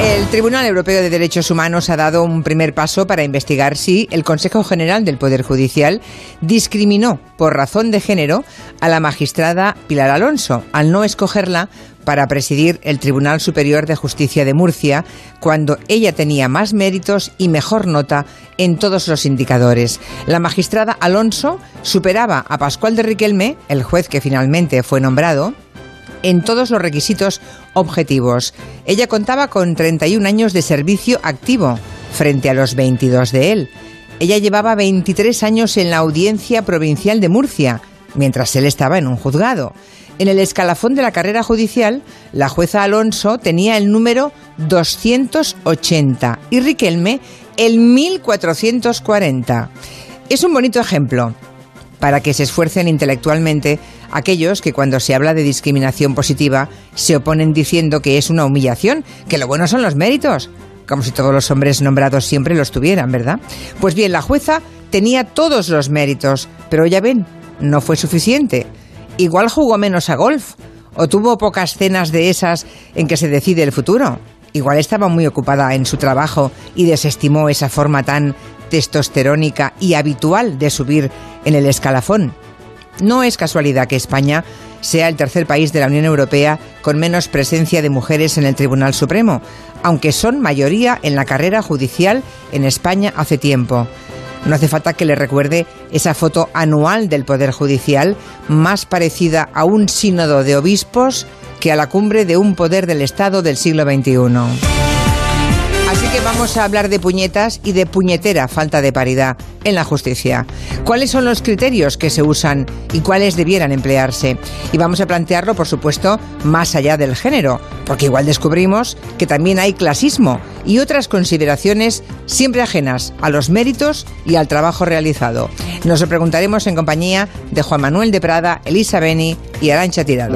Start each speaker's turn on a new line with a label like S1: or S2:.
S1: El Tribunal Europeo de Derechos Humanos ha dado un primer paso para investigar si el Consejo General del Poder Judicial discriminó por razón de género a la magistrada Pilar Alonso al no escogerla para presidir el Tribunal Superior de Justicia de Murcia cuando ella tenía más méritos y mejor nota en todos los indicadores. La magistrada Alonso superaba a Pascual de Riquelme, el juez que finalmente fue nombrado, en todos los requisitos objetivos. Ella contaba con 31 años de servicio activo frente a los 22 de él. Ella llevaba 23 años en la Audiencia Provincial de Murcia, mientras él estaba en un juzgado. En el escalafón de la carrera judicial, la jueza Alonso tenía el número 280 y Riquelme el 1440. Es un bonito ejemplo para que se esfuercen intelectualmente aquellos que cuando se habla de discriminación positiva se oponen diciendo que es una humillación, que lo bueno son los méritos, como si todos los hombres nombrados siempre los tuvieran, ¿verdad? Pues bien, la jueza tenía todos los méritos, pero ya ven, no fue suficiente. Igual jugó menos a golf, o tuvo pocas cenas de esas en que se decide el futuro. Igual estaba muy ocupada en su trabajo y desestimó esa forma tan testosterónica y habitual de subir en el escalafón. No es casualidad que España sea el tercer país de la Unión Europea con menos presencia de mujeres en el Tribunal Supremo, aunque son mayoría en la carrera judicial en España hace tiempo. No hace falta que le recuerde esa foto anual del Poder Judicial, más parecida a un sínodo de obispos que a la cumbre de un poder del Estado del siglo XXI. Así que vamos a hablar de puñetas y de puñetera falta de paridad en la justicia. ¿Cuáles son los criterios que se usan y cuáles debieran emplearse? Y vamos a plantearlo, por supuesto, más allá del género, porque igual descubrimos que también hay clasismo y otras consideraciones siempre ajenas a los méritos y al trabajo realizado. Nos lo preguntaremos en compañía de Juan Manuel de Prada, Elisa Beni y Arancha Tirado.